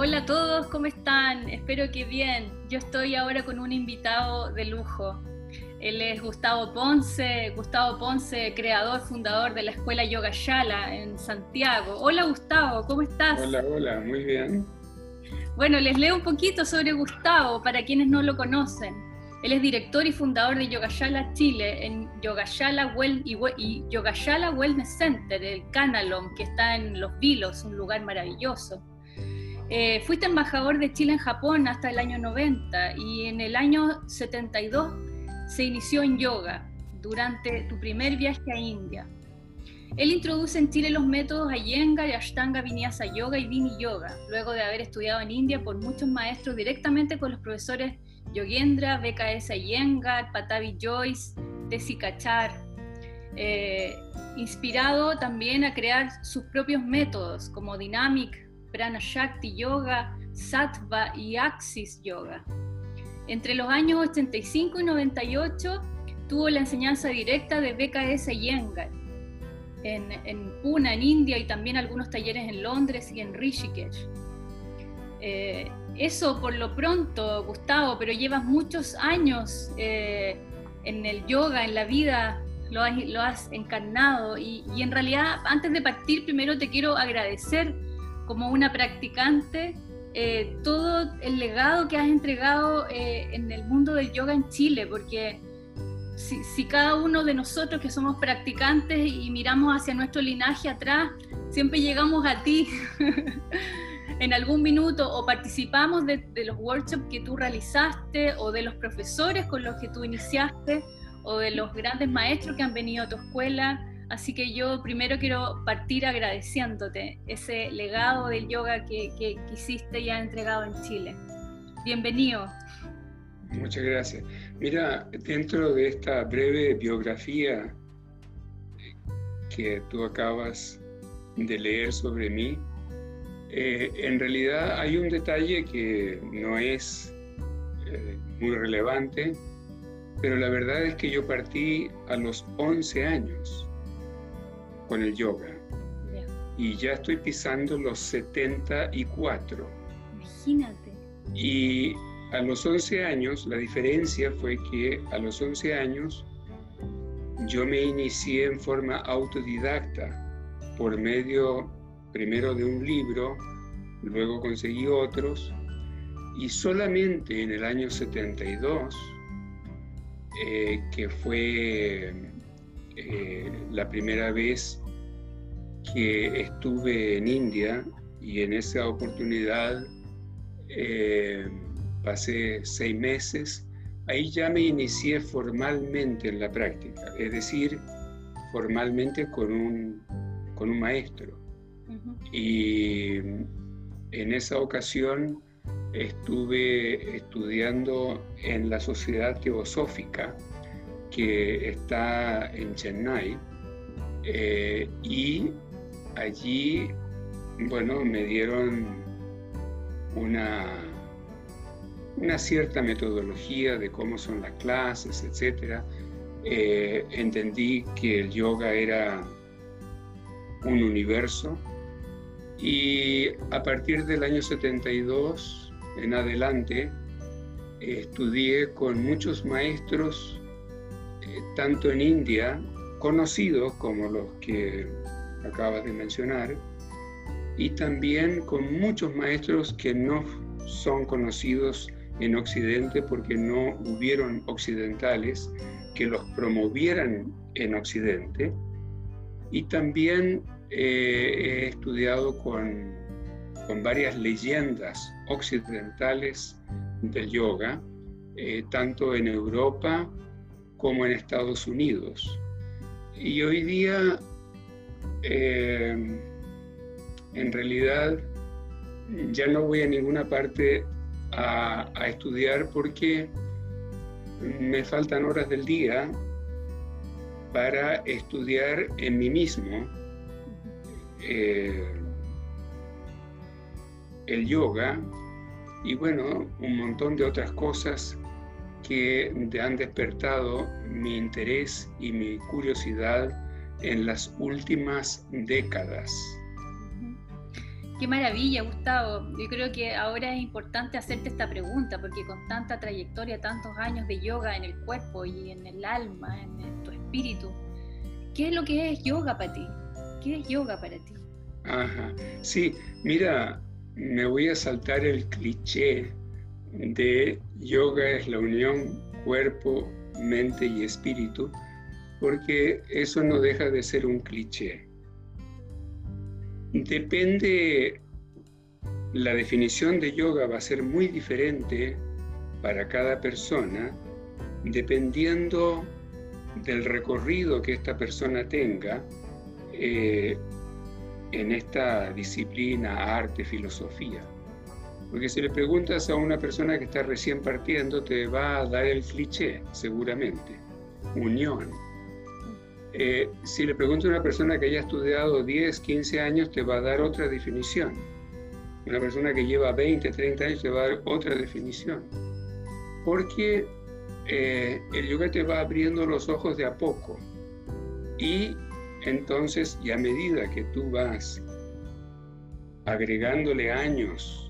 Hola a todos, ¿cómo están? Espero que bien. Yo estoy ahora con un invitado de lujo. Él es Gustavo Ponce, Gustavo Ponce, creador, fundador de la Escuela Yoga Shala en Santiago. Hola Gustavo, ¿cómo estás? Hola, hola, muy bien. Bueno, les leo un poquito sobre Gustavo para quienes no lo conocen. Él es director y fundador de Yogashala Chile en Yogashala, well, y, y Yogashala Wellness Center, el Canalom, que está en Los Vilos, un lugar maravilloso. Eh, fuiste embajador de Chile en Japón hasta el año 90 y en el año 72 se inició en yoga durante tu primer viaje a India. Él introduce en Chile los métodos Iyengar y Ashtanga Vinyasa Yoga y Vini Yoga, luego de haber estudiado en India por muchos maestros directamente con los profesores Yogendra, BKS Iyengar, Patavi Joyce, Desi Kachar, eh, inspirado también a crear sus propios métodos como Dynamic, Shakti Yoga, Sattva y Axis Yoga. Entre los años 85 y 98 tuvo la enseñanza directa de BKS Iyengar en, en Pune, en India, y también algunos talleres en Londres y en Rishikesh. Eh, eso por lo pronto, Gustavo, pero llevas muchos años eh, en el yoga, en la vida, lo has, lo has encarnado y, y, en realidad antes de partir primero te quiero agradecer como una practicante, eh, todo el legado que has entregado eh, en el mundo del yoga en Chile, porque si, cada uno de nosotros que somos practicantes y miramos hacia nuestro linaje atrás, siempre llegamos a ti en algún minuto o participamos de los workshops que tú realizaste o de los profesores con los que tú iniciaste o de los grandes maestros que han venido a tu escuela. Así que yo primero quiero partir agradeciéndote ese legado del yoga que, que, que hiciste y has entregado en Chile. Bienvenido. Muchas gracias. Mira, dentro de esta breve biografía que tú acabas de leer sobre mí, eh, en realidad hay un detalle que no es eh, muy relevante, pero la verdad es que yo partí a los 11 años con el yoga. Yeah. Y ya estoy pisando los 74. Imagínate. Y a los 11 años, la diferencia fue que a los 11 años yo me inicié en forma autodidacta por medio primero de un libro, luego conseguí otros y solamente en el año 72, eh, que fue eh, la primera vez que estuve en India y en esa oportunidad eh, pasé seis meses, ahí ya me inicié formalmente en la práctica, es decir, formalmente con un, con un maestro. Uh -huh. Y en esa ocasión estuve estudiando en la Sociedad Teosófica, que está en Chennai eh, y allí, bueno, me dieron una, una cierta metodología de cómo son las clases, etc. Eh, entendí que el yoga era un universo y a partir del año 72 en adelante estudié con muchos maestros tanto en India, conocidos como los que acabas de mencionar, y también con muchos maestros que no son conocidos en Occidente porque no hubieron occidentales que los promovieran en Occidente. Y también eh, he estudiado con, con, varias leyendas occidentales del yoga, eh, tanto en Europa como en Estados Unidos. Y hoy día, eh, en realidad, ya no voy a ninguna parte a, estudiar porque me faltan horas del día para estudiar en mí mismo eh, el yoga y bueno, un montón de otras cosas que han despertado mi interés y mi curiosidad en las últimas décadas. Qué maravilla, Gustavo. Yo creo que ahora es importante hacerte esta pregunta, porque con tanta trayectoria, tantos años de yoga en el cuerpo y en el alma, en, tu espíritu, ¿qué es lo que es yoga para ti? ¿Qué es yoga para ti? Ajá, sí, mira, me voy a saltar el cliché de yoga es la unión cuerpo, mente y espíritu, porque eso no deja de ser un cliché. Depende, la definición de yoga va a ser muy diferente para cada persona, dependiendo del recorrido que esta persona tenga eh, en esta disciplina, arte, filosofía. Porque si le preguntas a una persona que está recién partiendo, te va a dar el cliché, seguramente, unión eh, si le pregunto a una persona que haya estudiado 10, 15 años, te va a dar otra definición. Una persona que lleva 20, 30 años te va a dar otra definición. Porque eh, el yoga te va abriendo los ojos de a poco. Y entonces, y a medida que tú vas agregándole años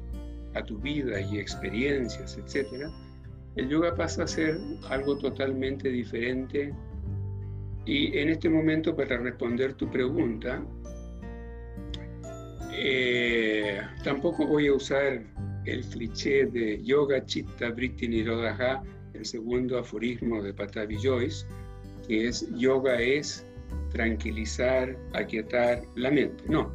a tu vida y experiencias, etc., el yoga pasa a ser algo totalmente diferente y en este momento, para responder tu pregunta, eh, tampoco voy a usar el cliché de Yoga Chitta Vritti Nirodha, el segundo aforismo de Patavi Joyce, que es yoga es tranquilizar, aquietar la mente. No,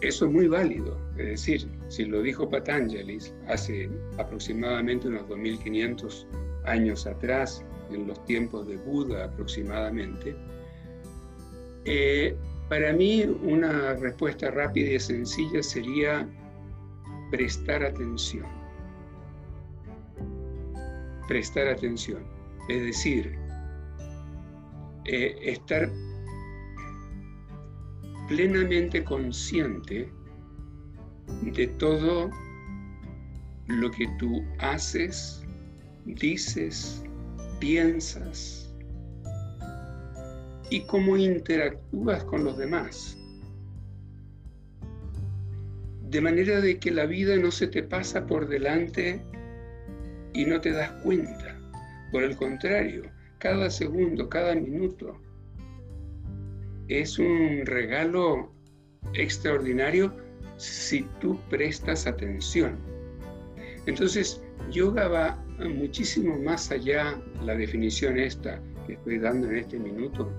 eso es muy válido. Es decir, si lo dijo Patanjali hace aproximadamente unos 2500 años atrás, en los tiempos de Buda aproximadamente. Eh, para mí una respuesta rápida y sencilla sería prestar atención. Prestar atención. Es decir, eh, estar plenamente consciente de todo lo que tú haces, dices, piensas y cómo interactúas con los demás. De manera de que la vida no se te pasa por delante y no te das cuenta. Por el contrario, cada segundo, cada minuto es un regalo extraordinario si tú prestas atención. Entonces, yoga va muchísimo más allá la definición esta que estoy dando en este minuto,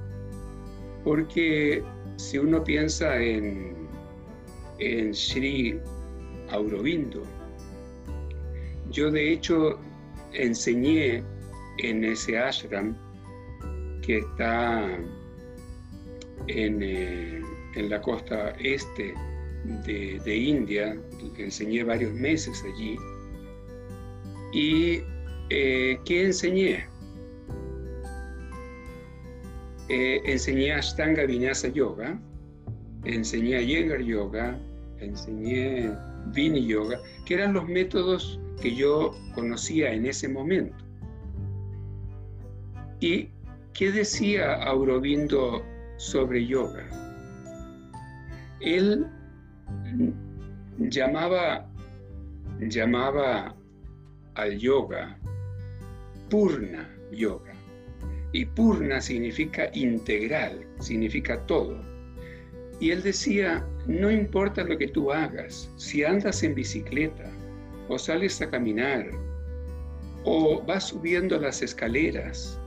porque si uno piensa en, en Sri Aurobindo, yo de hecho enseñé en ese ashram que está en, eh, la costa este de, India, enseñé varios meses allí, y eh, ¿qué enseñé? Eh, enseñé Ashtanga Vinyasa Yoga, enseñé Yengar Yoga, enseñé Vini Yoga, que eran los métodos que yo conocía en ese momento. ¿Y qué decía Aurobindo sobre yoga? Él llamaba, llamaba al yoga Purna Yoga. Y Purna significa integral, significa todo. Y él decía, no importa lo que tú hagas, si andas en bicicleta, o sales a caminar, o vas subiendo las escaleras,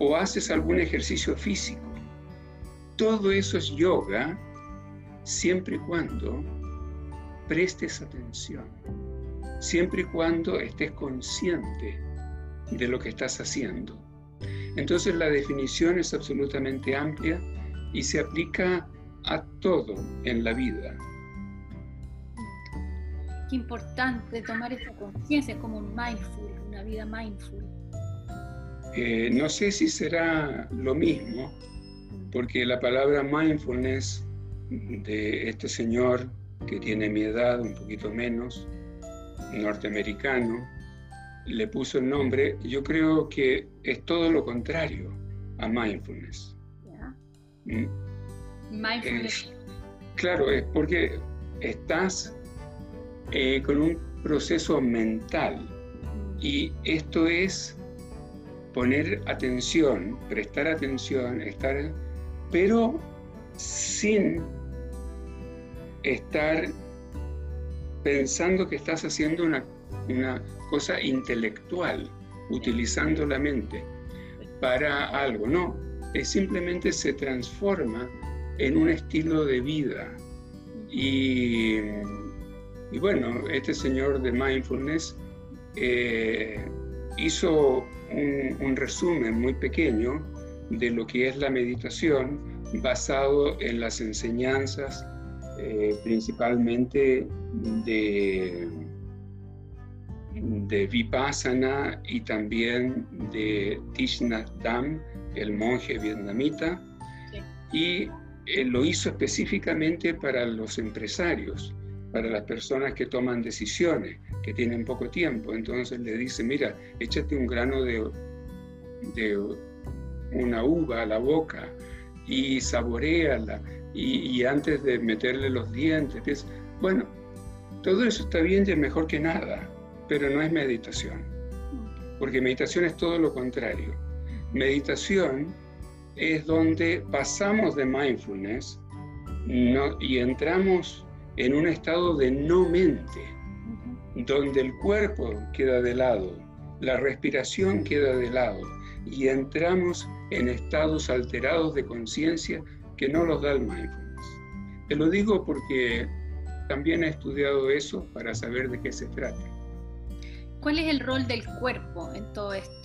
o haces algún ejercicio físico, todo eso es yoga siempre y cuando prestes atención, siempre y cuando estés consciente de lo que estás haciendo. Entonces la definición es absolutamente amplia y se aplica a todo en la vida. Qué importante tomar esa conciencia como un mindful, una vida mindful. Eh, no sé si será lo mismo, porque la palabra mindfulness de este señor que tiene mi edad, un poquito menos, norteamericano, le puso el nombre, yo creo que es todo lo contrario a mindfulness. Mm. Mindfulness. Claro, es porque estás eh, con un proceso mental y esto es poner atención, prestar atención, estar, pero sin estar pensando que estás haciendo una, una cosa intelectual, utilizando la mente para algo. No, es simplemente se transforma en un estilo de vida. Y, y bueno, este señor de mindfulness eh, hizo un, resumen muy pequeño de lo que es la meditación basado en las enseñanzas eh, principalmente de, de Vipassana y también de Thich Nhat Hanh, el monje vietnamita, y eh, lo hizo específicamente para los empresarios, para las personas que toman decisiones, que tienen poco tiempo. Entonces le dice, mira, échate un grano de, de una uva a la boca y saboreala y, antes de meterle los dientes. Bueno, todo eso está bien y es mejor que nada, pero no es meditación, porque meditación es todo lo contrario. Meditación es donde pasamos de mindfulness y entramos en un estado de no mente, donde el cuerpo queda de lado, la respiración queda de lado y entramos en estados alterados de conciencia que no los da el mindfulness. Te lo digo porque también he estudiado eso para saber de qué se trata. ¿Cuál es el rol del cuerpo en todo esto?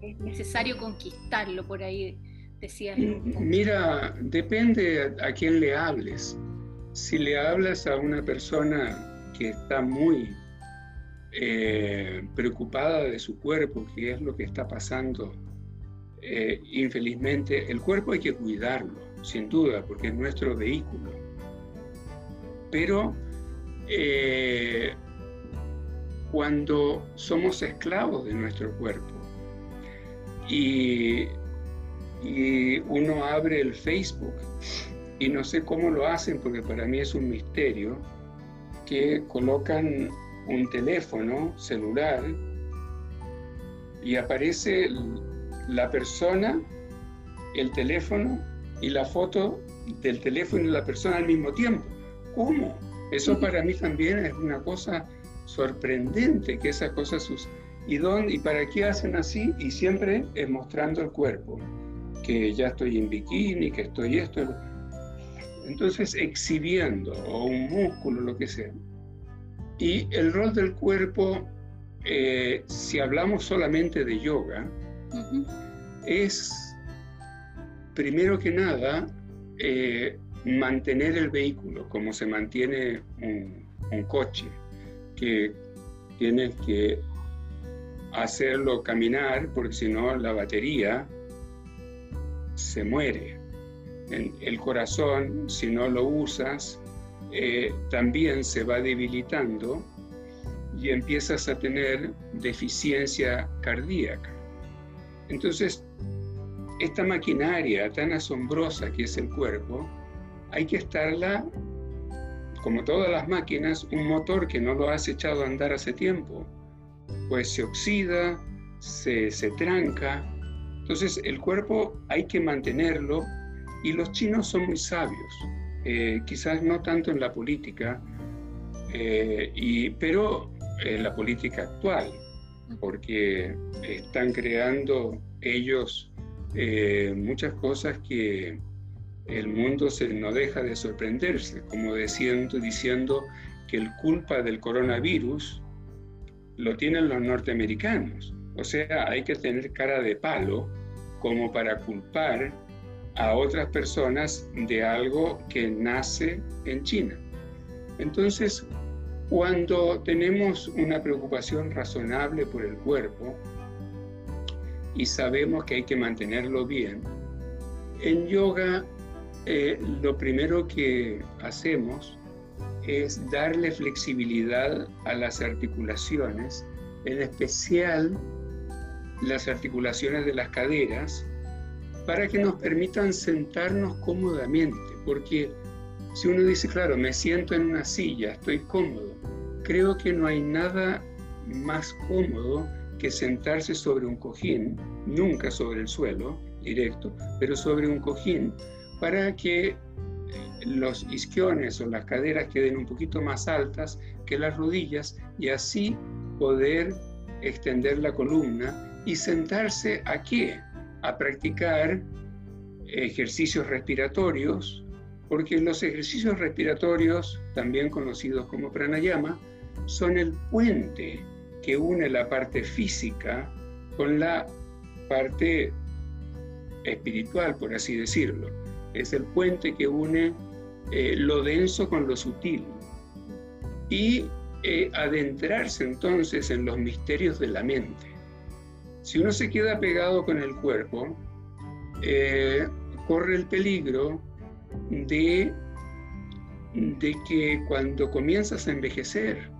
es necesario conquistarlo, por ahí decías. Mira, depende a quién le hables. Si le hablas a una persona que está muy eh, preocupada de su cuerpo, que es lo que está pasando, eh, infelizmente, el cuerpo hay que cuidarlo, sin duda, porque es nuestro vehículo. Pero eh, cuando somos esclavos de nuestro cuerpo y, y uno abre el Facebook, y no sé cómo lo hacen porque para mí es un misterio, que colocan un teléfono celular y aparece la persona, el teléfono y la foto del teléfono y la persona al mismo tiempo. ¿Cómo? Eso para mí también es una cosa sorprendente que esas cosas ¿Y, dónde, ¿Y para qué hacen así? Y siempre es mostrando el cuerpo, que ya estoy en bikini, que estoy esto. Entonces, exhibiendo, o un músculo, lo que sea. Y el rol del cuerpo, eh, si hablamos solamente de yoga, es, primero que nada, eh, mantener el vehículo, como se mantiene un, un coche, que tienes que hacerlo caminar, porque si no la batería se muere el corazón, si no lo usas, eh, también se va debilitando y empiezas a tener deficiencia cardíaca. Entonces, esta maquinaria tan asombrosa que es el cuerpo, hay que estarla, como todas las máquinas, un motor que no lo has echado a andar hace tiempo, pues se oxida, se, se tranca. Entonces, el cuerpo hay que mantenerlo y los chinos son muy sabios, eh, quizás no tanto en la política, eh, y, pero en la política actual, porque están creando ellos eh, muchas cosas que el mundo se, no deja de sorprenderse, como diciendo, diciendo que el culpa del coronavirus lo tienen los norteamericanos. O sea, hay que tener cara de palo como para culpar a otras personas de algo que nace en China. Entonces, cuando tenemos una preocupación razonable por el cuerpo y sabemos que hay que mantenerlo bien, en yoga eh, lo primero que hacemos es darle flexibilidad a las articulaciones, en especial las articulaciones de las caderas, para que nos permitan sentarnos cómodamente, porque Si uno dice, claro, me siento en una silla, estoy cómodo, creo que no hay nada más cómodo que sentarse sobre un cojín, nunca sobre el suelo directo, pero sobre un cojín, para que los isquiones o las caderas queden un poquito más altas que las rodillas y así poder extender la columna y sentarse a qué? A practicar ejercicios respiratorios, porque los ejercicios respiratorios, también conocidos como pranayama, son el puente que une la parte física con la parte espiritual, por así decirlo. Es el puente que une eh, lo denso con lo sutil. Y eh, adentrarse entonces en los misterios de la mente. Si uno se queda pegado con el cuerpo, eh, corre el peligro de, que cuando comienzas a envejecer,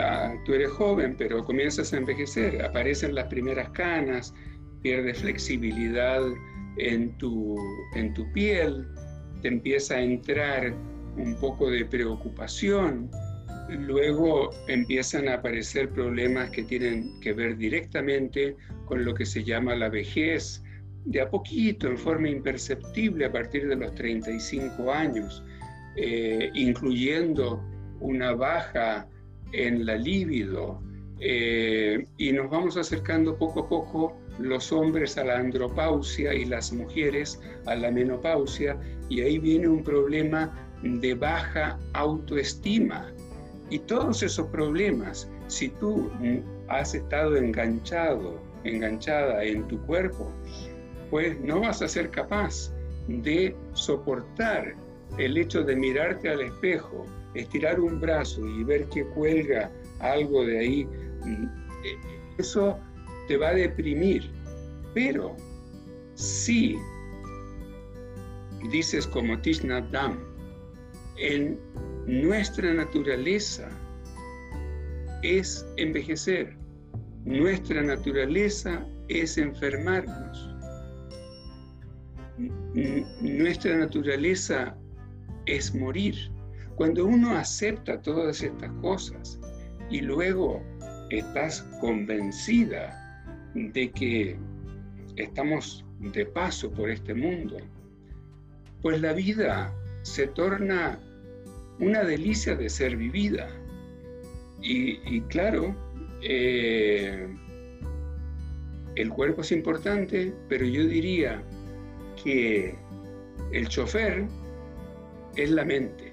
ah, tú eres joven, pero comienzas a envejecer, aparecen las primeras canas, pierdes flexibilidad en tu, en tu piel, te empieza a entrar un poco de preocupación, luego empiezan a aparecer problemas que tienen que ver directamente con lo que se llama la vejez, de a poquito, en forma imperceptible a partir de los 35 años, eh, incluyendo una baja en la libido, eh, y nos vamos acercando poco a poco los hombres a la andropausia y las mujeres a la menopausia, y ahí viene un problema de baja autoestima. Y todos esos problemas, si tú has estado enganchado, enganchada en tu cuerpo, pues no vas a ser capaz de soportar el hecho de mirarte al espejo, estirar un brazo y ver que cuelga algo de ahí. Eh, eso te va a deprimir. Pero si dices como Tishna Dam, en nuestra naturaleza es envejecer, nuestra naturaleza es enfermarnos, nuestra naturaleza es morir. Cuando uno acepta todas estas cosas y luego estás convencida de que estamos de paso por este mundo, pues la vida se torna una delicia de ser vivida. Y, claro, eh, el cuerpo es importante, pero yo diría que el chofer es la mente.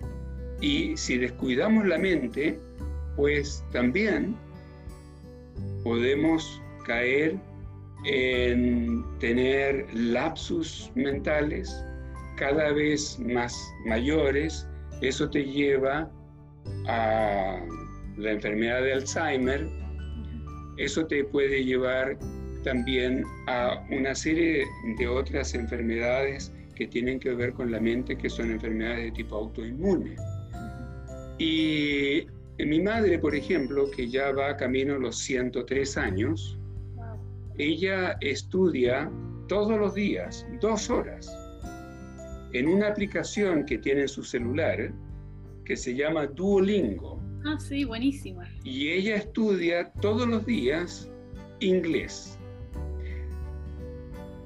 Y si descuidamos la mente, pues también podemos caer en tener lapsus mentales cada vez más mayores. Eso te lleva a la enfermedad de Alzheimer. Eso te puede llevar también a una serie de otras enfermedades que tienen que ver con la mente, que son enfermedades de tipo autoinmune. Y mi madre, por ejemplo, que ya va camino a los 103 años, ella estudia todos los días, dos horas, en una aplicación que tiene en su celular que se llama Duolingo. Ah, sí, buenísima. Y ella estudia todos los días inglés.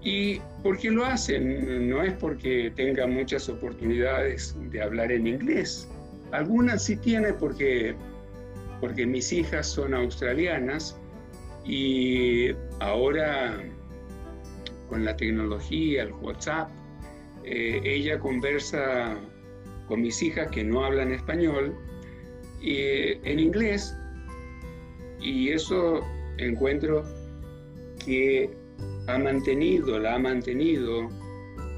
¿Y por qué lo hacen? No es porque tenga muchas oportunidades de hablar en inglés. Algunas sí tiene porque, porque mis hijas son australianas y ahora con la tecnología, el WhatsApp, eh, ella conversa con mis hijas que no hablan español en inglés y eso encuentro que ha mantenido, la ha mantenido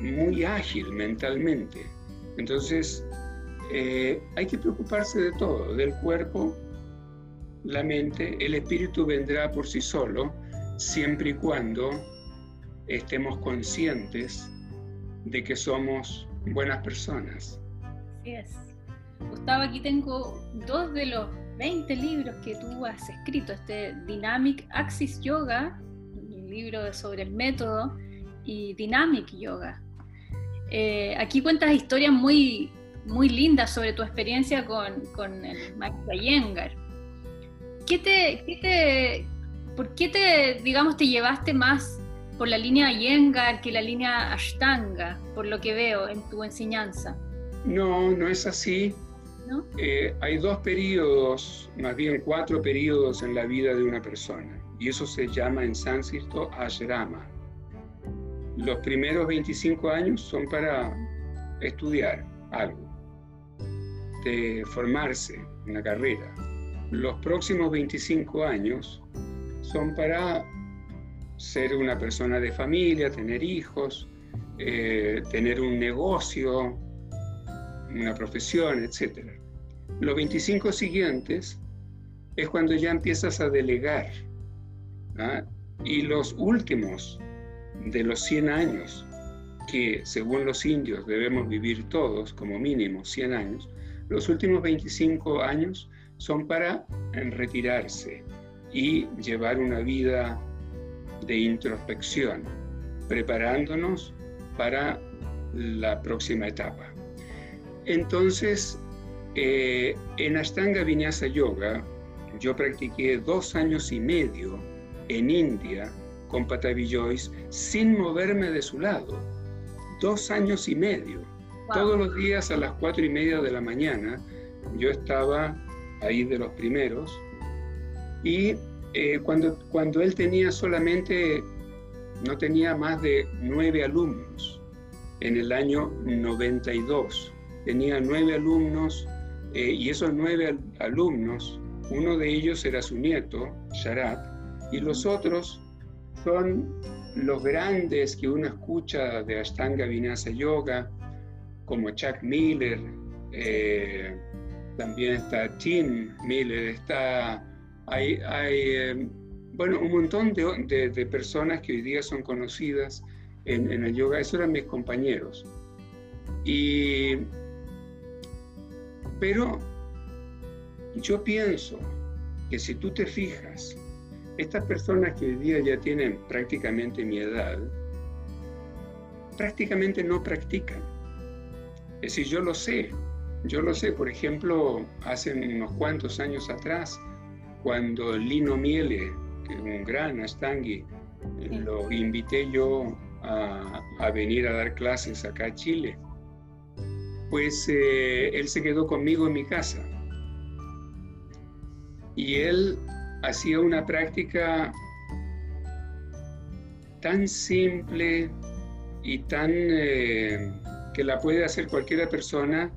muy ágil mentalmente. Entonces, eh, hay que preocuparse de todo, del cuerpo, la mente, el espíritu vendrá por sí solo, siempre y cuando estemos conscientes de que somos buenas personas. Así es. Gustavo, aquí tengo dos de los 20 libros que tú has escrito, este Dynamic Axis Yoga, un libro sobre el método, y Dynamic Yoga. Eh, aquí cuentas historias muy muy lindas sobre tu experiencia con, con el maestro Yengar. ¿Qué te, qué te, ¿Por qué te, digamos, te llevaste más por la línea Yengar que la línea Ashtanga, por lo que veo en tu enseñanza? No, no es así. Eh, hay dos periodos, más bien cuatro periodos en la vida de una persona, y eso se llama en sánscrito ashrama. Los primeros 25 años son para estudiar algo, de formarse en la carrera. Los próximos 25 años son para ser una persona de familia, tener hijos, eh, tener un negocio, una profesión, etc. Los 25 siguientes es cuando ya empiezas a delegar. ¿ah? Y los últimos de los 100 años, que según los indios debemos vivir todos como mínimo 100 años, los últimos 25 años son para retirarse y llevar una vida de introspección, preparándonos para la próxima etapa. Entonces, eh, en Ashtanga Vinyasa Yoga, yo practiqué dos años y medio en India con Patavi Joyce sin moverme de su lado. Dos años y medio. Todos los días a las cuatro y media de la mañana yo estaba ahí de los primeros y eh, cuando, cuando él tenía solamente, no tenía más de nueve alumnos en el año 92 tenía nueve alumnos eh, y esos nueve alumnos, uno de ellos era su nieto, Sharat, y los otros son los grandes que uno escucha de Ashtanga Vinyasa Yoga, como Chuck Miller, eh, también está Tim Miller, está, hay, eh, bueno, un montón de, personas que hoy día son conocidas en, en el yoga, esos eran mis compañeros. Y pero yo pienso que si tú te fijas, estas personas que hoy día ya tienen prácticamente mi edad, prácticamente no practican. Es decir, yo lo sé, yo lo sé, por ejemplo, hace unos cuantos años atrás, cuando Lino Miele, que es un gran Astangui, lo invité yo a, a venir a dar clases acá a Chile pues eh, él se quedó conmigo en mi casa. Y él hacía una práctica tan simple y tan eh, que la puede hacer cualquier persona.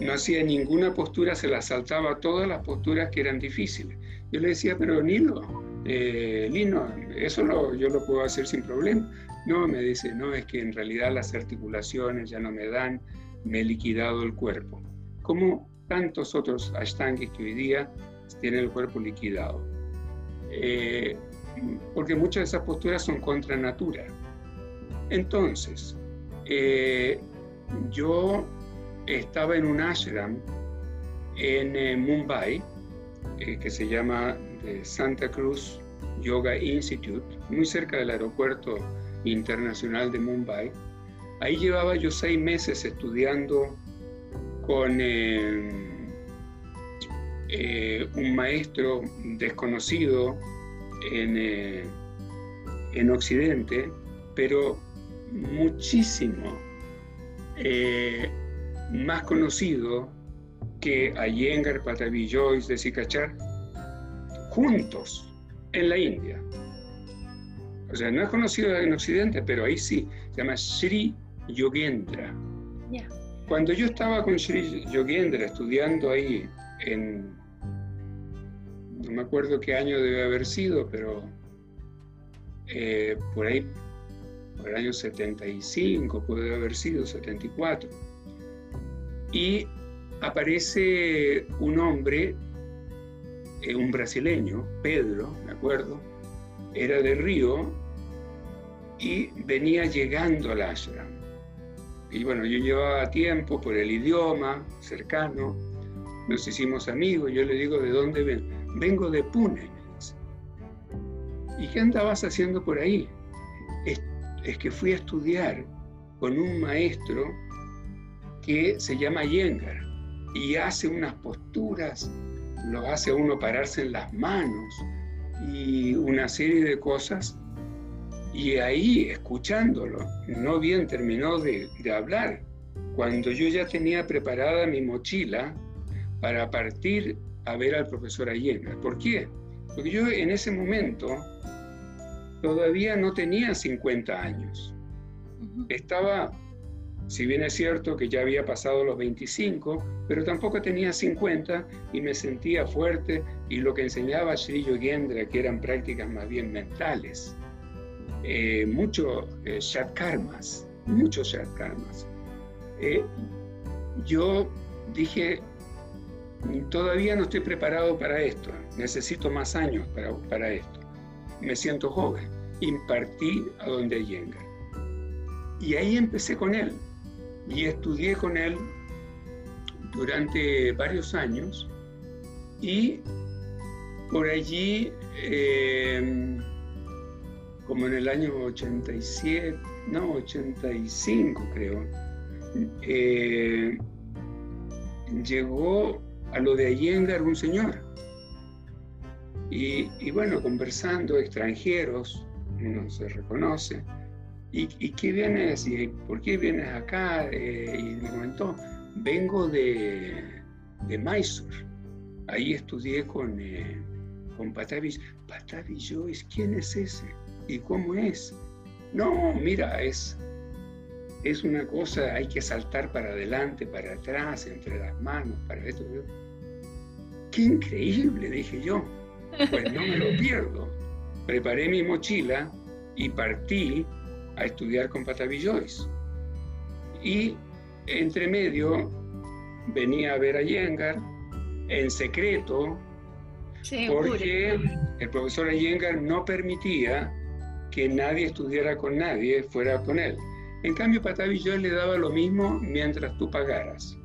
No hacía ninguna postura, se la saltaba todas las posturas que eran difíciles. Yo le decía, pero Nilo, eh, Lino, eso yo lo puedo hacer sin problema. No, me dice, no, es que en realidad las articulaciones ya no me dan, me he liquidado el cuerpo, como tantos otros ashtangis que hoy día tienen el cuerpo liquidado. Eh, porque muchas de esas posturas son contra natura. Entonces, eh, yo estaba en un ashram en eh, Mumbai, que se llama Santa Cruz Yoga Institute, muy cerca del aeropuerto internacional de Mumbai, Ahí llevaba yo seis meses estudiando con eh, eh, un maestro desconocido en, eh, en Occidente, pero muchísimo más conocido que Iyengar, Patavi Joyce de Sikachar, juntos en la India. O sea, no es conocido en Occidente, pero ahí sí. Se llama Sri Yogendra. Cuando yo estaba con Sri Yogendra estudiando ahí en, no me acuerdo qué año debe haber sido, pero eh, por ahí, por el año 75, puede haber sido 74. Y aparece un hombre, eh, un brasileño, Pedro, me acuerdo, era de Río y venía llegando al ashram. Y bueno, yo llevaba tiempo por el idioma cercano, nos hicimos amigos, yo le digo, ¿de dónde ven? Vengo de Pune. ¿Y qué andabas haciendo por ahí? Es, es que fui a estudiar con un maestro que que se llama Yengar y hace unas posturas, lo hace a uno pararse en las manos y una serie de cosas. Y ahí, escuchándolo, no bien terminó de, de hablar, cuando yo ya tenía preparada mi mochila para partir a ver al profesor Allende. ¿Por qué? Porque yo en ese momento todavía no tenía 50 años. Estaba, si bien es cierto que ya había pasado los 25, pero tampoco tenía 50 y me sentía fuerte y lo que enseñaba Sri Yogendra, que eran prácticas más bien mentales, eh, mucho eh, muchos Shat Karmas. Eh, yo dije, todavía no estoy preparado para esto, necesito más años para, para esto. Me siento joven. Impartí a donde Yengar. Y ahí empecé con él. Y estudié con él durante varios años. Y por allí, eh, como en el año 87, no, 85 creo, eh, llegó a lo de Allengar un señor. Y, bueno, conversando, extranjeros, uno se reconoce. ¿Y, qué vienes? ¿Y por qué vienes acá? Eh, y me comentó, vengo de, de Mysore. Ahí estudié con, eh, con Patavi. Patavi Joyce, ¿quién es ese? ¿Y cómo es? No, mira, es, es una cosa, hay que saltar para adelante, para atrás, entre las manos, para esto. ¡Qué increíble! dije yo. Pues no me lo pierdo. Preparé mi mochila y partí a estudiar con Patavi Joyce. Y entre medio venía a ver a Yengar en secreto, porque el profesor Yengar no permitía que nadie estudiara con nadie fuera con él. En cambio, Patavi Joyce le daba lo mismo mientras tú pagaras.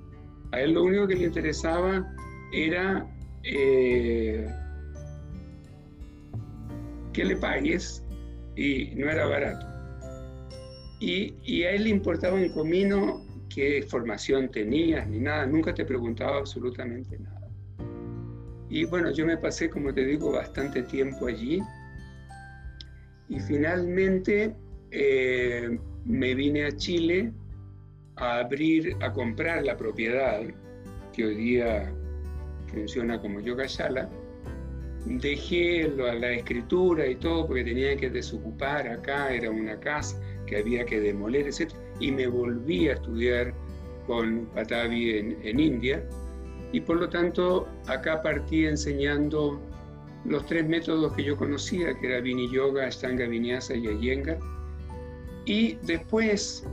A él lo único que le interesaba era eh, que le pagues y no era barato. Y, a él le importaba un comino qué formación tenías ni nada, nunca te preguntaba absolutamente nada. Y bueno, yo me pasé, como te digo, bastante tiempo allí. Y finalmente eh, me vine a Chile a abrir, a comprar la propiedad que hoy día funciona como Yogashala, dejé la, escritura y todo porque tenía que desocupar acá, era una casa que había que demoler, etc. Y me volví a estudiar con Patavi en, India y por lo tanto acá partí enseñando los tres métodos que yo conocía, que era Vini Yoga, Ashtanga Vinyasa y Iyengar. Y después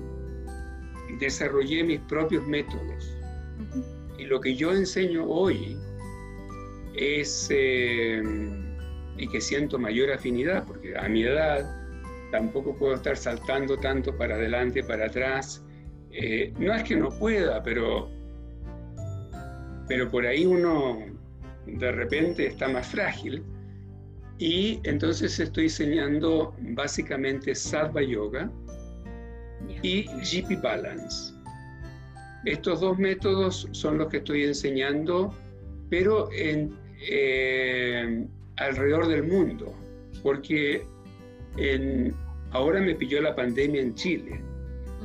desarrollé mis propios métodos. Y lo que yo enseño hoy es, eh, y que siento mayor afinidad, porque a mi edad tampoco puedo estar saltando tanto para adelante, para atrás. Eh, no es que no pueda, pero, pero por ahí uno de repente está más frágil. Y entonces estoy enseñando básicamente Sattva Yoga y GP Balance. Estos dos métodos son los que estoy enseñando, pero en eh, alrededor del mundo, porque ahora me pilló la pandemia en Chile,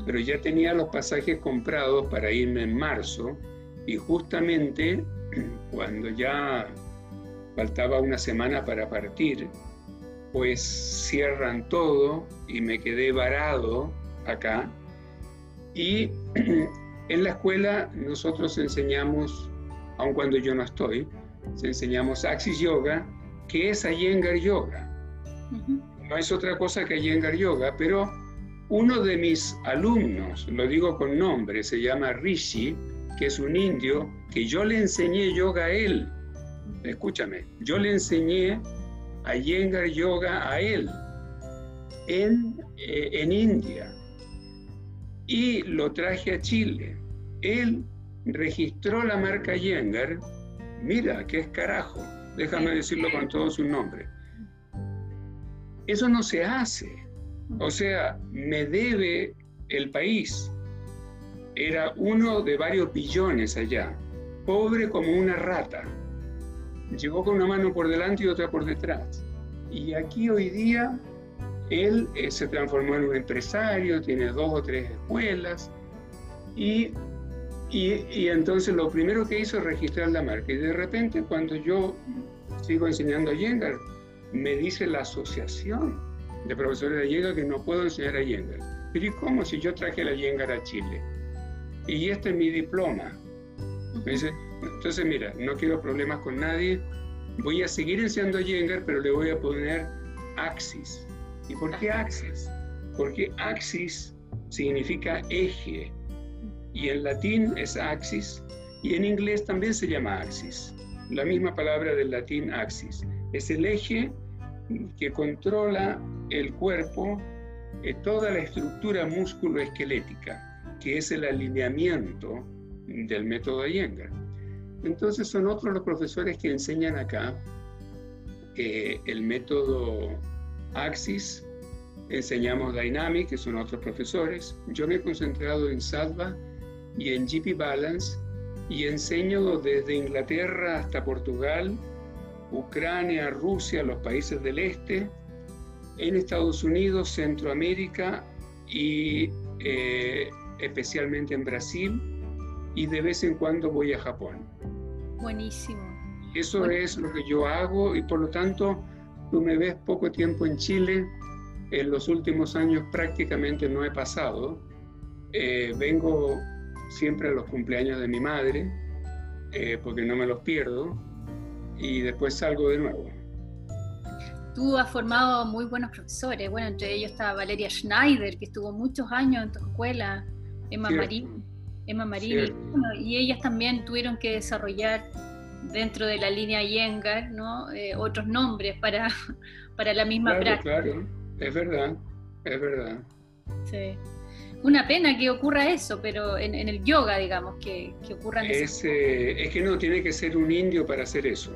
pero ya tenía los pasajes comprados para irme en marzo y justamente cuando ya faltaba una semana para partir, pues cierran todo y me quedé varado acá. Y en la escuela nosotros enseñamos, aun cuando yo no estoy, enseñamos Axis Yoga, que es Iyengar Yoga. No es otra cosa que Iyengar Yoga, pero uno de mis alumnos, lo digo con nombre, se llama Rishi, que es un indio, que yo le enseñé yoga a él. Escúchame, yo le enseñé a Iyengar Yoga a él en, eh, en India y lo traje a Chile. Él registró la marca Iyengar Mira, ¿qué es carajo? Déjame decirlo con todo su nombre. Eso no se hace. O sea, me debe el país era uno de varios billones allá, pobre como una rata. Llegó con una mano por delante y otra por detrás. Y aquí hoy día él eh, se transformó en un empresario, tiene dos o tres escuelas y, y, entonces lo primero que hizo es registrar la marca. Y de repente cuando yo sigo enseñando a Yengar, me dice la asociación de profesores de Yengar que no puedo enseñar a Yengar. Pero ¿y cómo si yo traje la Yengar a Chile? Y este es mi diploma. Me dice, entonces mira, no quiero problemas con nadie, voy a seguir enseñando a Yengar, pero le voy a poner Axis. ¿Y por qué Axis? Porque Axis significa eje, y en latín es axis, y en inglés también se llama axis. La misma palabra del latín axis. Es el eje que controla el cuerpo, eh, toda la estructura músculo-esquelética, que es el alineamiento del método Iyengar. Entonces son otros los profesores que enseñan acá el método Axis, enseñamos Dynamic, que son otros profesores. Yo me he concentrado en Sattva y en GP Balance y enseño desde Inglaterra hasta Portugal, Ucrania, Rusia, los países del este, en Estados Unidos, Centroamérica y eh, especialmente en Brasil y de vez en cuando voy a Japón. Buenísimo. Eso es lo que yo hago y por lo tanto tú me ves poco tiempo en Chile. En los últimos años prácticamente no he pasado. Eh, vengo siempre a los cumpleaños de mi madre, eh, porque no me los pierdo, y después salgo de nuevo. Tú has formado muy buenos profesores, bueno, entre ellos está Valeria Schneider, que estuvo muchos años en tu escuela, Emma Marín, Emma Marín, y ellas también tuvieron que desarrollar dentro de la línea Yengar, ¿no? Eh, otros nombres para, para la misma práctica. Claro, es verdad, es verdad. Sí una pena que ocurra eso, pero en, el yoga, digamos, que, que ocurran es, eh, es que no, tiene que ser un indio para hacer eso.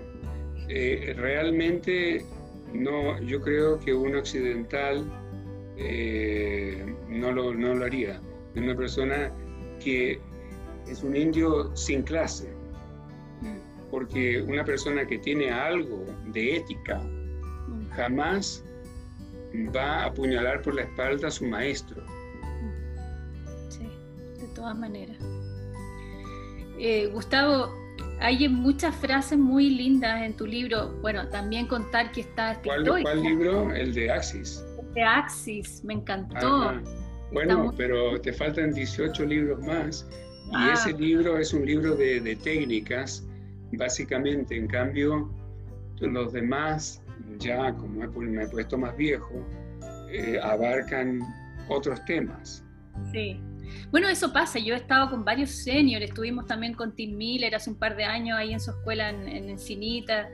Eh, realmente, no, yo creo que un occidental eh, no, lo, no lo haría. Es una persona que es un indio sin clase, porque una persona que tiene algo de ética mm. jamás va a apuñalar por la espalda a su maestro todas maneras. Eh, Gustavo, hay muchas frases muy lindas en tu libro. Bueno, también contar que está escrito. ¿Cuál, libro? El de Axis. El de Axis, me encantó. Bueno, pero te faltan 18 libros más. Y ah. ese libro es un libro de, técnicas, básicamente. En cambio, los demás, ya como me he puesto más viejo, eh, abarcan otros temas. Sí. Bueno, eso pasa. Yo he estado con varios seniors, estuvimos también con Tim Miller hace un par de años ahí en su escuela en, Encinita,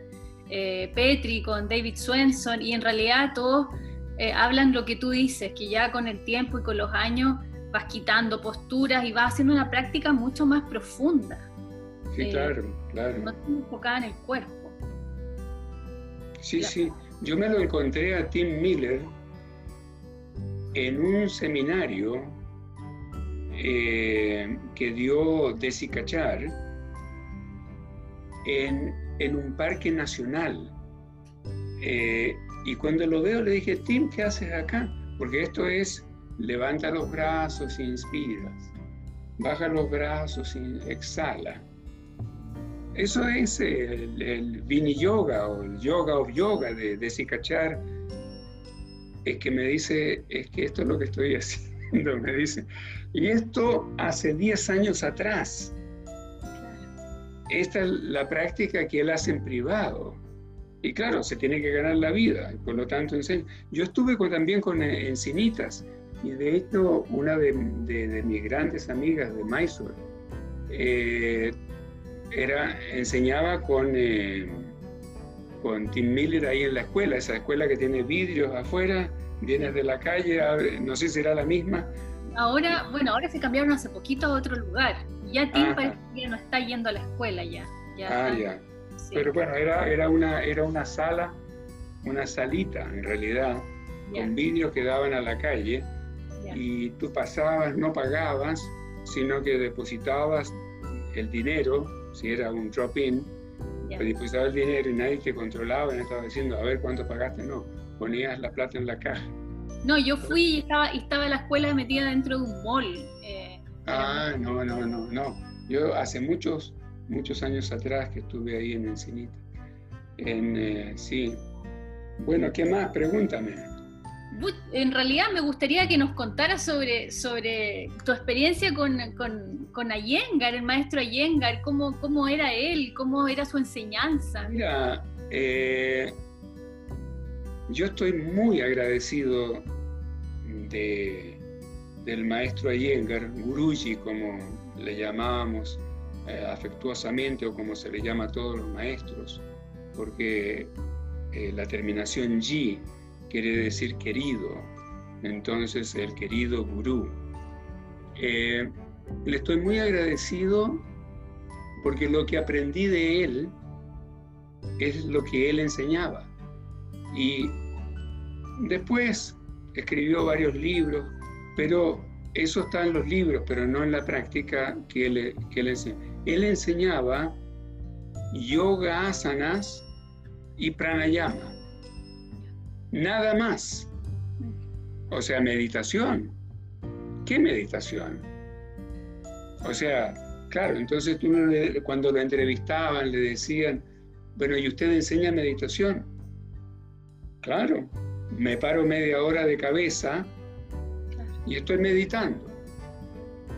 eh, Petri con David Swenson, y en realidad todos eh, hablan lo que tú dices, que ya con el tiempo y con los años vas quitando posturas y vas haciendo una práctica mucho más profunda. Sí, eh, claro, claro. No enfocada en el cuerpo. Sí, sí. Yo me lo encontré a Tim Miller en un seminario eh, que dio Desicachar en, en un parque nacional. Eh, y cuando lo veo le dije, Tim, ¿qué haces acá? Porque esto es, levanta los brazos, inspiras, baja los brazos, y exhala. Eso es el, el, Vini Yoga o el Yoga of Yoga de, de Sikachar. Es que me dice, es que esto es lo que estoy haciendo, me dice. Y esto hace 10 años atrás. Esta es la práctica que él hace en privado. Y claro, se tiene que ganar la vida, por lo tanto enseña. Yo estuve también con eh, encinitas, y de hecho una de, mis grandes amigas de Mysore eh, era, enseñaba con, eh, con Tim Miller ahí en la escuela, esa escuela que tiene vidrios afuera, vienes de la calle, no sé si era la misma, Ahora, bueno, ahora se cambiaron hace poquito a otro lugar. Ya Tim parece que no está yendo a la escuela ya. ah, ya. Pero bueno, era, era, una, era una sala, una salita en realidad, con vidrios que daban a la calle. Y tú pasabas, no pagabas, sino que depositabas el dinero, si era un drop-in, pues depositabas el dinero y nadie te controlaba, no estaba diciendo, a ver cuánto pagaste, no, ponías la plata en la caja. No, yo fui y estaba, estaba la escuela metida dentro de un mall. Eh, ah, no, no, no, no. Yo hace muchos, muchos años atrás que estuve ahí en Encinita. En, eh, sí. Bueno, ¿qué más? Pregúntame. En realidad me gustaría que nos contaras sobre, sobre tu experiencia con, con, con Ayengar, el maestro Ayengar, cómo, cómo era él, cómo era su enseñanza. Mira, eh, yo estoy muy agradecido de, del maestro Ayengar, Guruji, como le llamábamos eh, afectuosamente o como se le llama a todos los maestros, porque eh, la terminación Yi quiere decir querido, entonces el querido gurú. Eh, le estoy muy agradecido porque lo que aprendí de él es lo que él enseñaba. Y después escribió varios libros, pero eso está en los libros, pero no en la práctica que él, que él enseñaba. Él enseñaba yoga asanas y pranayama. Nada más. O sea, meditación. ¿Qué meditación? O sea, claro, entonces tú cuando lo entrevistaban le decían, bueno, ¿y usted enseña meditación? Claro, me paro media hora de cabeza y estoy meditando.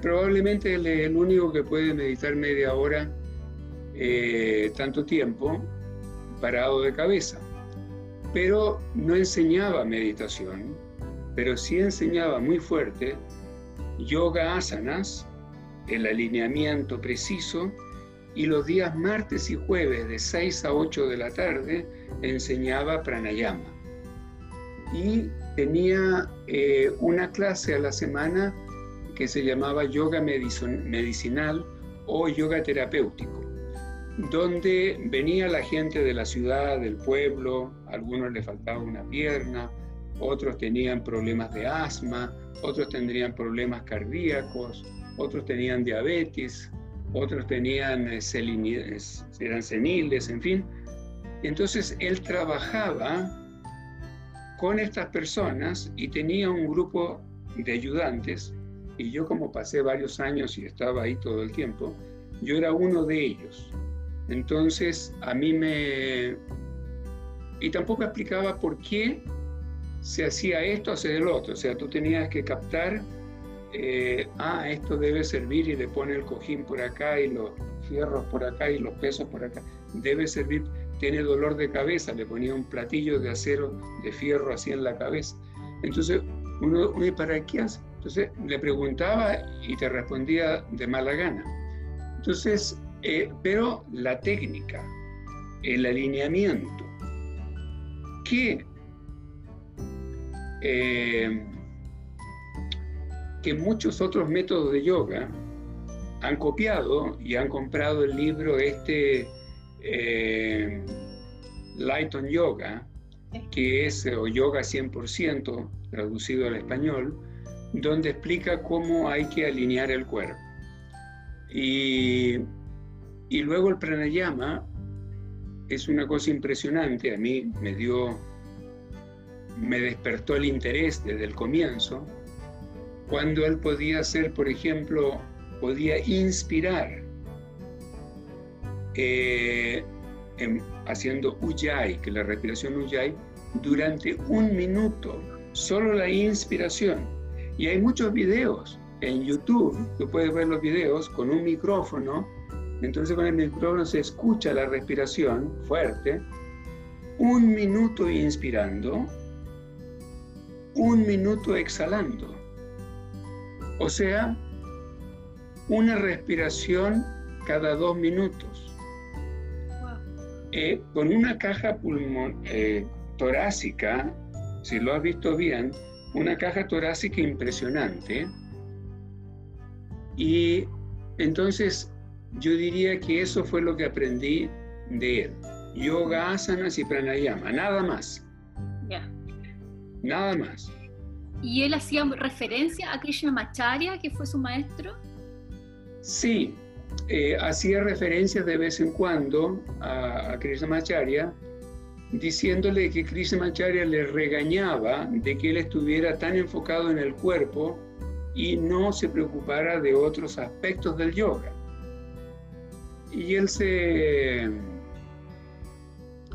Probablemente él es el único que puede meditar media hora eh, tanto tiempo parado de cabeza. Pero no enseñaba meditación, pero sí enseñaba muy fuerte yoga asanas, el alineamiento preciso, y los días martes y jueves de 6 a 8 de la tarde enseñaba pranayama. Y tenía eh, una clase a la semana que se llamaba yoga medicinal o yoga terapéutico, donde venía la gente de la ciudad, del pueblo, algunos les faltaba una pierna, otros tenían problemas de asma, otros tendrían problemas cardíacos, otros tenían diabetes, otros tenían eh, eran seniles, en fin. Entonces él trabajaba con estas personas y tenía un grupo de ayudantes y yo como pasé varios años y estaba ahí todo el tiempo, yo era uno de ellos. Entonces a mí me... Y tampoco explicaba por qué se hacía esto, hacer el otro. O sea, tú tenías que captar, eh, ah, esto debe servir y le pone el cojín por acá y los fierros por acá y los pesos por acá. Debe servir tiene dolor de cabeza, le ponía un platillo de acero, de fierro así en la cabeza. Entonces, uno, uno ¿para qué hace? Entonces le preguntaba y te respondía de mala gana. Entonces, eh, pero la técnica, el alineamiento, que, eh, que muchos otros métodos de yoga han copiado y han comprado el libro este eh, Lighton Yoga, que es o Yoga 100%, traducido al español, donde explica cómo hay que alinear el cuerpo. Y, y luego el pranayama es una cosa impresionante, a mí me dio, me despertó el interés desde el comienzo, cuando él podía hacer, por ejemplo, podía inspirar eh, haciendo Ujjayi, que la respiración Ujjayi, durante un minuto, solo la inspiración. Y hay muchos videos en YouTube, tú puedes ver los videos con un micrófono, entonces con el micrófono se escucha la respiración fuerte, un minuto inspirando, un minuto exhalando. O sea, una respiración cada dos minutos. Eh, con una caja pulmón, eh, torácica, si lo has visto bien, una caja torácica impresionante. Y entonces yo diría que eso fue lo que aprendí de él. Yoga, asanas y pranayama, nada más. Ya. Nada más. ¿Y él hacía referencia a Krishnamacharya, que fue su maestro? Sí, eh, hacía referencias de vez en cuando a, a Krishnamacharya, diciéndole que Krishnamacharya le regañaba de que él estuviera tan enfocado en el cuerpo y no se preocupara de otros aspectos del yoga. Y él se...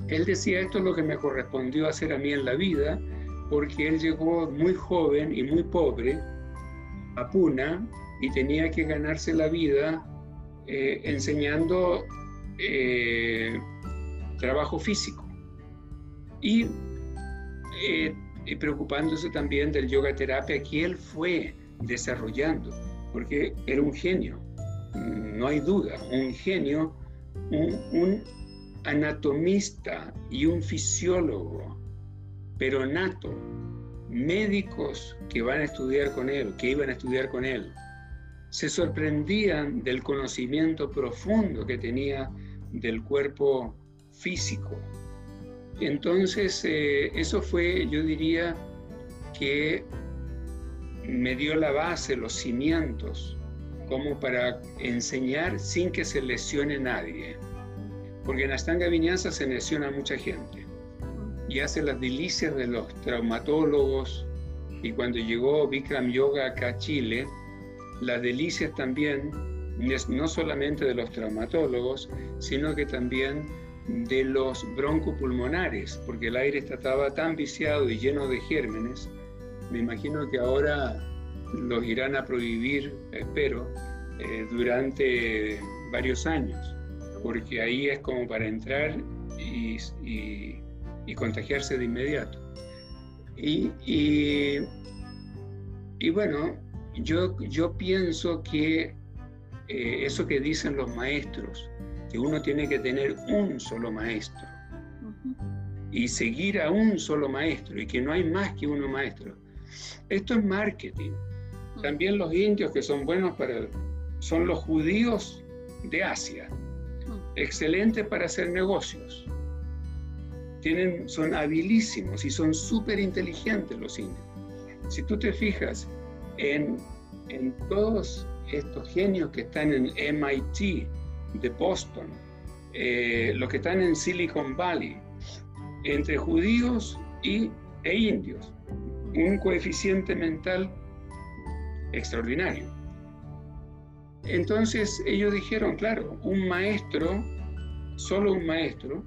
Él decía, esto es lo que me correspondió hacer a mí en la vida, porque él llegó muy joven y muy pobre a Puna y tenía que ganarse la vida eh, enseñando eh, trabajo físico. Y, eh, y, preocupándose también del yoga terapia que él fue desarrollando, porque era un genio, no hay duda, un genio, un, anatomista y un fisiólogo, pero nato, médicos que van a estudiar con él, que iban a estudiar con él, se sorprendían del conocimiento profundo que tenía del cuerpo físico. Entonces, eh, eso fue, yo diría, que me dio la base, los cimientos, como para enseñar sin que se lesione nadie. Porque en Astanga Viñanza se lesiona mucha gente y hace las delicias de los traumatólogos. Y cuando llegó Bikram Yoga acá a Chile, las delicias también, no solamente de los traumatólogos, sino que también de los broncopulmonares, porque el aire estaba tan viciado y lleno de gérmenes me imagino que ahora los irán a prohibir, espero, eh, durante varios años, porque ahí es como para entrar y, contagiarse de inmediato. Y, y, bueno, yo, yo pienso que eh, eso que dicen los maestros, que uno tiene que tener un solo maestro y seguir a un solo maestro y que no hay más que uno maestro. Esto es marketing. También los indios que son buenos para... son los judíos de Asia, excelentes para hacer negocios. Tienen, son habilísimos y son súper inteligentes los indios. Si tú te fijas en, en todos estos genios que están en MIT de Boston, eh, los que están en Silicon Valley, entre judíos y, e indios, un coeficiente mental extraordinario. Entonces ellos dijeron, claro, un maestro, solo un maestro,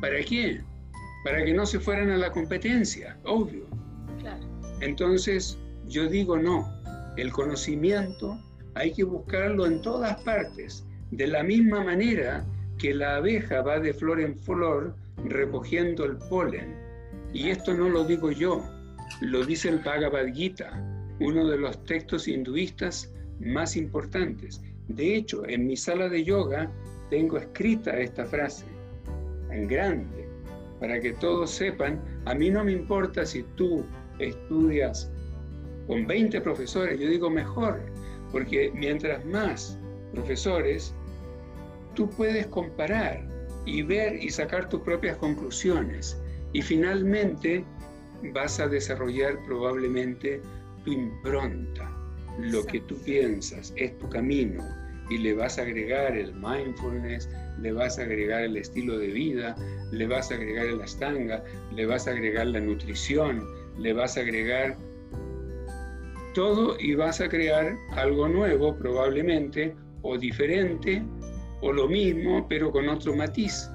¿para qué? Para que no se fueran a la competencia, obvio. Entonces yo digo no, el conocimiento hay que buscarlo en todas partes, de la misma manera que la abeja va de flor en flor recogiendo el polen y esto no lo digo yo, lo dice el Bhagavad Gita, uno de los textos hinduistas más importantes. De hecho, en mi sala de yoga tengo escrita esta frase en grande, para que todos sepan, a mí no me importa si tú estudias con 20 profesores, yo digo mejor, porque mientras más profesores, tú puedes comparar y ver y sacar tus propias conclusiones y finalmente vas a desarrollar probablemente tu impronta, lo que tú piensas, es tu camino. Y le vas a agregar el mindfulness, le vas a agregar el estilo de vida, le vas a agregar el astanga, le vas a agregar la nutrición, le vas a agregar todo y vas a crear algo nuevo probablemente, o diferente, o lo mismo, pero con otro matiz.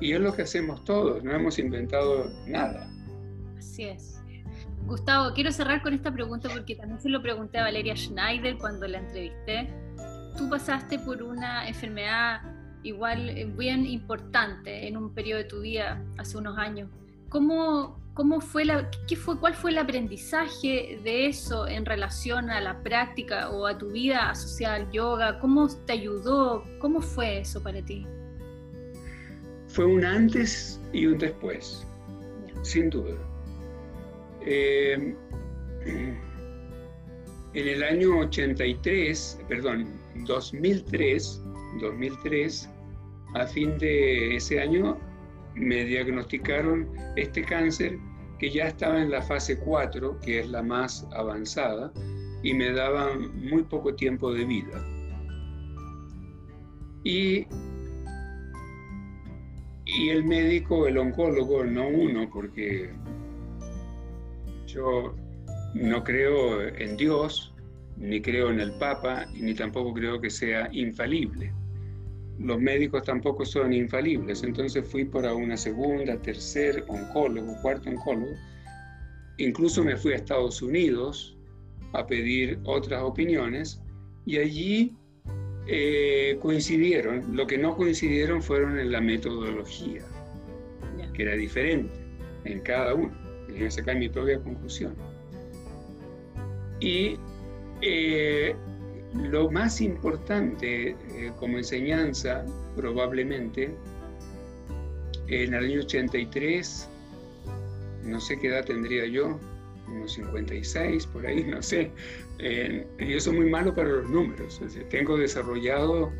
Y es lo que hacemos todos, no hemos inventado nada. Así es. Gustavo, quiero cerrar con esta pregunta porque también se lo pregunté a Valeria Schneider cuando la entrevisté. Tú pasaste por una enfermedad igual eh, bien importante en un periodo de tu vida hace unos años. ¿Cómo, cómo fue la, qué fue, cuál fue el aprendizaje de eso en relación a la práctica o a tu vida asociada al yoga? ¿Cómo te ayudó? ¿Cómo fue eso para ti? fue un antes y un después, sin duda. Eh, en el año 83, perdón, 2003, 2003, a fin de ese año me diagnosticaron este cáncer que ya estaba en la fase 4, que es la más avanzada, y me daban muy poco tiempo de vida. Y, y el médico, el oncólogo, no uno, porque yo no creo en Dios, ni creo en el Papa, ni tampoco creo que sea infalible. Los médicos tampoco son infalibles, entonces fui para una segunda, tercer oncólogo, cuarto oncólogo. Incluso me fui a Estados Unidos a pedir otras opiniones y allí eh, coincidieron. Lo que no coincidieron fueron en la metodología, que era diferente en cada uno. Y a sacar mi propia conclusión. Y eh, lo más importante eh, como enseñanza, probablemente, en el año 83, no sé qué edad tendría yo, unos 56, por ahí, no sé. yo soy muy malo para los números. tengo desarrollado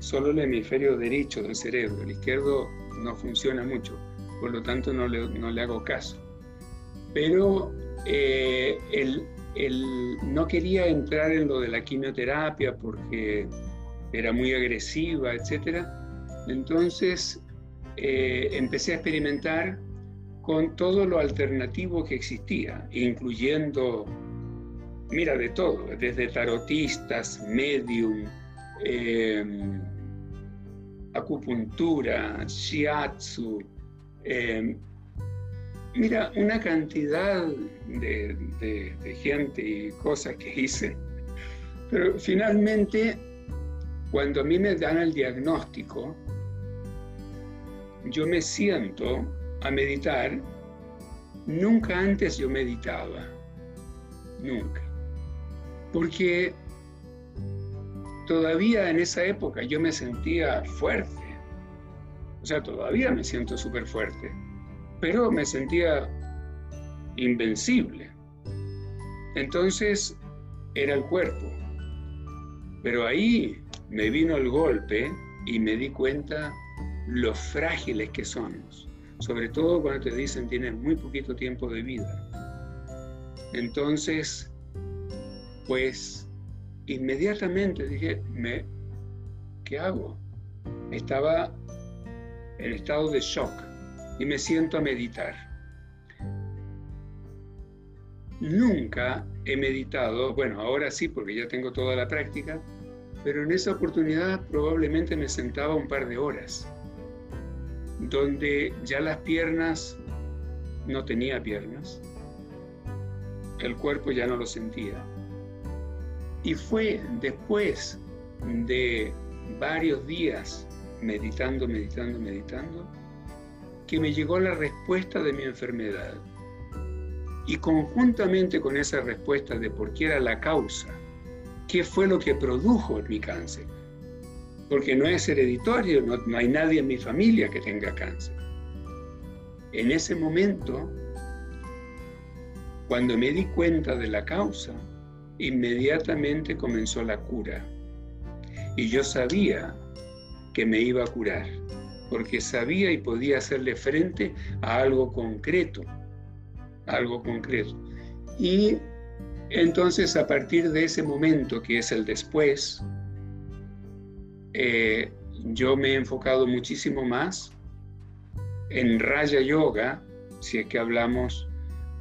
solo el hemisferio derecho del cerebro, el izquierdo no funciona mucho, por lo tanto no le, no le hago caso. Pero eh, el, no quería entrar en lo de la quimioterapia porque era muy agresiva, etc. Entonces eh, empecé a experimentar con todo lo alternativo que existía, incluyendo, mira, de todo, desde tarotistas, medium, em, acupuntura, shiatsu, em, Mira, una cantidad de, gente y cosas que hice, pero finalmente, cuando a mí me dan el diagnóstico, yo me siento a meditar. Nunca antes yo meditaba, nunca. Porque todavía en esa época yo me sentía fuerte. O sea, todavía me siento súper fuerte pero me sentía invencible. Entonces era el cuerpo. Pero ahí me vino el golpe y me di cuenta lo frágiles que somos, sobre todo cuando te dicen tienes muy poquito tiempo de vida. Entonces, pues inmediatamente dije, me, ¿qué hago? Estaba en estado de shock y me siento a meditar. Nunca he meditado, bueno, ahora sí porque ya tengo toda la práctica, pero en esa oportunidad probablemente me sentaba un par de horas, donde ya las piernas, no tenía piernas, el cuerpo ya no lo sentía. Y fue después de varios días meditando, meditando, meditando, que me llegó la respuesta de mi enfermedad. Y conjuntamente con esa respuesta de por qué era la causa, qué fue lo que produjo mi cáncer. Porque no es hereditario, no, no hay nadie en mi familia que tenga cáncer. En ese momento, cuando me di cuenta de la causa, inmediatamente comenzó la cura. Y yo sabía que me iba a curar porque sabía y podía hacerle frente a algo concreto, algo concreto. Y entonces a partir de ese momento, que es el después, eh, yo me he enfocado muchísimo más en Raya Yoga, si es que hablamos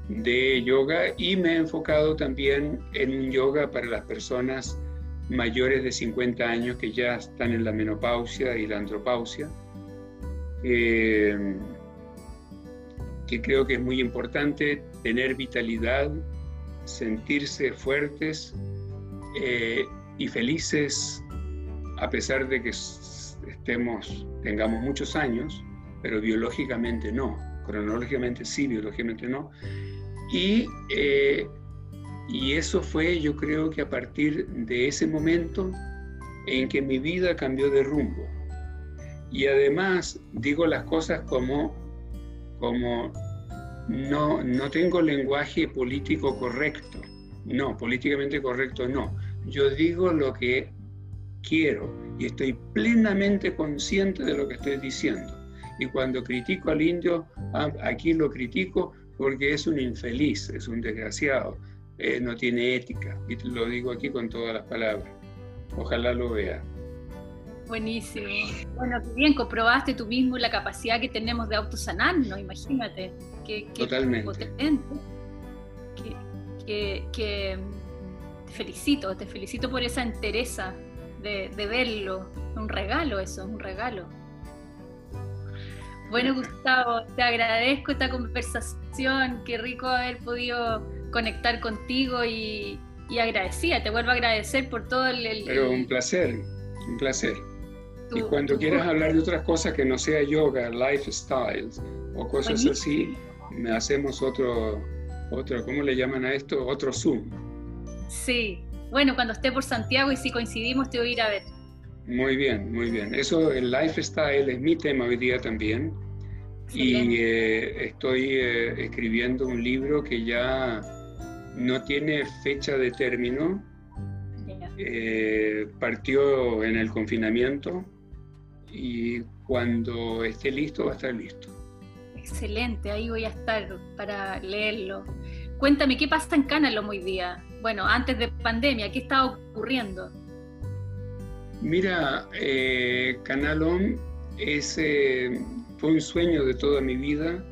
de yoga, y me he enfocado también en un yoga para las personas mayores de 50 años que ya están en la menopausia y la andropausia eh, que creo que es muy importante tener vitalidad, sentirse fuertes eh, y felices a pesar de que estemos, tengamos muchos años, pero biológicamente no, cronológicamente sí, biológicamente no. Y, eh, y eso fue, yo creo que a partir de ese momento en que mi vida cambió de rumbo y además digo las cosas como, como no, no tengo lenguaje político correcto. No, políticamente correcto no. Yo digo lo que quiero y estoy plenamente consciente de lo que estoy diciendo. Y cuando critico al indio, ah, aquí lo critico porque es un infeliz, es un desgraciado. eh, no tiene ética. Y lo digo aquí con todas las palabras. Ojalá lo vea. Buenísimo. Bueno, bien, comprobaste tú mismo la capacidad que tenemos de autosanarnos, imagínate. Que, Totalmente. Potente. Que, que, te felicito, te felicito por esa entereza de, de verlo. Un regalo eso, un regalo. Bueno, Gustavo, te agradezco esta conversación, qué rico haber podido conectar contigo y, y agradecida, te vuelvo a agradecer por todo el... Pero un placer, un placer. Y cuando quieras hablar de otras cosas que no sea yoga, lifestyles o cosas así, me hacemos otro, otro, ¿cómo le llaman a esto? Otro Zoom. Sí, bueno, cuando esté por Santiago y si coincidimos te voy a ir a ver. Muy bien, muy bien. Eso, el lifestyle es mi tema hoy día también. Y eh, estoy eh, escribiendo un libro que ya no tiene fecha de término. Eh, partió en el confinamiento y cuando esté listo va a estar listo. Excelente, ahí voy a estar para leerlo. Cuéntame, ¿qué pasa en Canalom hoy día? Bueno, antes de pandemia, ¿qué está ocurriendo? Mira, eh, Canalón eh, fue un sueño de toda mi vida,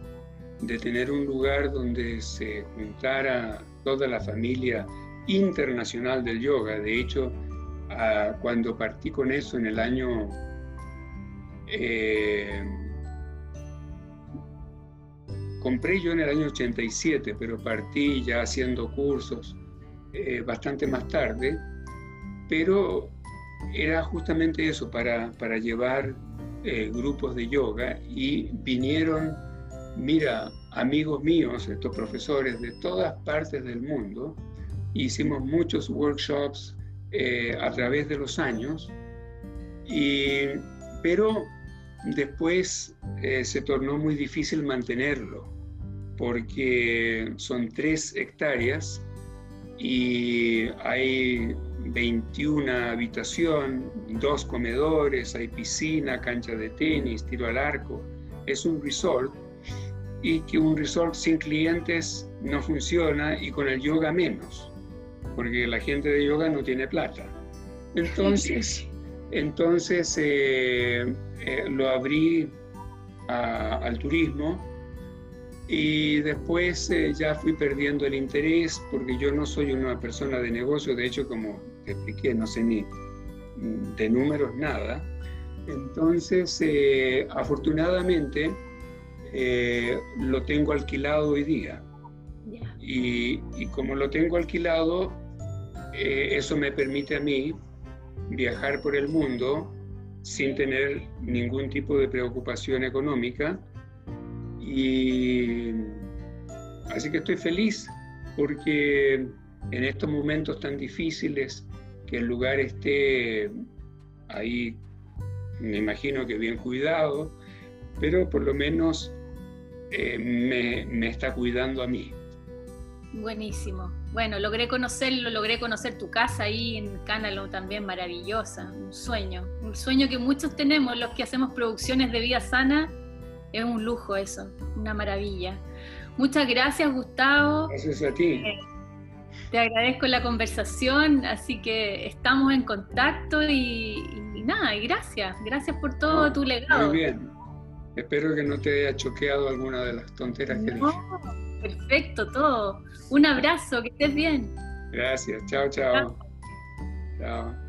de tener un lugar donde se juntara toda la familia internacional del yoga. De hecho, cuando partí con eso en el año... Eh, compré yo en el año 87, pero partí ya haciendo cursos eh, bastante más tarde, pero era justamente eso, para, para llevar eh, grupos de yoga y vinieron, mira, amigos míos, estos profesores de todas partes del mundo, hicimos muchos workshops eh, a través de los años, y, pero después eh, se tornó muy difícil mantenerlo, porque son tres hectáreas y hay 21 habitación, dos comedores, hay piscina, cancha de tenis, tiro al arco. Es un resort y que un resort sin clientes no funciona y con el yoga menos, porque la gente de yoga no tiene plata. Entonces, entonces eh, eh, lo abrí al turismo y después eh, ya fui perdiendo el interés porque yo no soy una persona de negocio, de hecho como te expliqué, no sé ni de números nada. Entonces, afortunadamente, lo tengo alquilado hoy día. Y, y, como lo tengo alquilado, eso me permite a mí viajar por el mundo sin tener ningún tipo de preocupación económica y así que estoy feliz porque en estos momentos tan difíciles que el lugar esté ahí, me imagino que bien cuidado, pero por lo menos eh, me, me, está cuidando a mí. Buenísimo. Bueno, logré conocerlo, logré conocer tu casa ahí en Canalo también maravillosa, un sueño, un sueño que muchos tenemos los que hacemos producciones de vida sana es un lujo eso, una maravilla. Muchas gracias, Gustavo. Gracias a ti. Eh, te agradezco la conversación, así que estamos en contacto y, nada, y gracias, gracias por todo tu legado. Muy bien. Espero que no te haya choqueado alguna de las tonteras que dije. Perfecto, todo. Un abrazo, que estés bien. Gracias, chao, chao. Chao.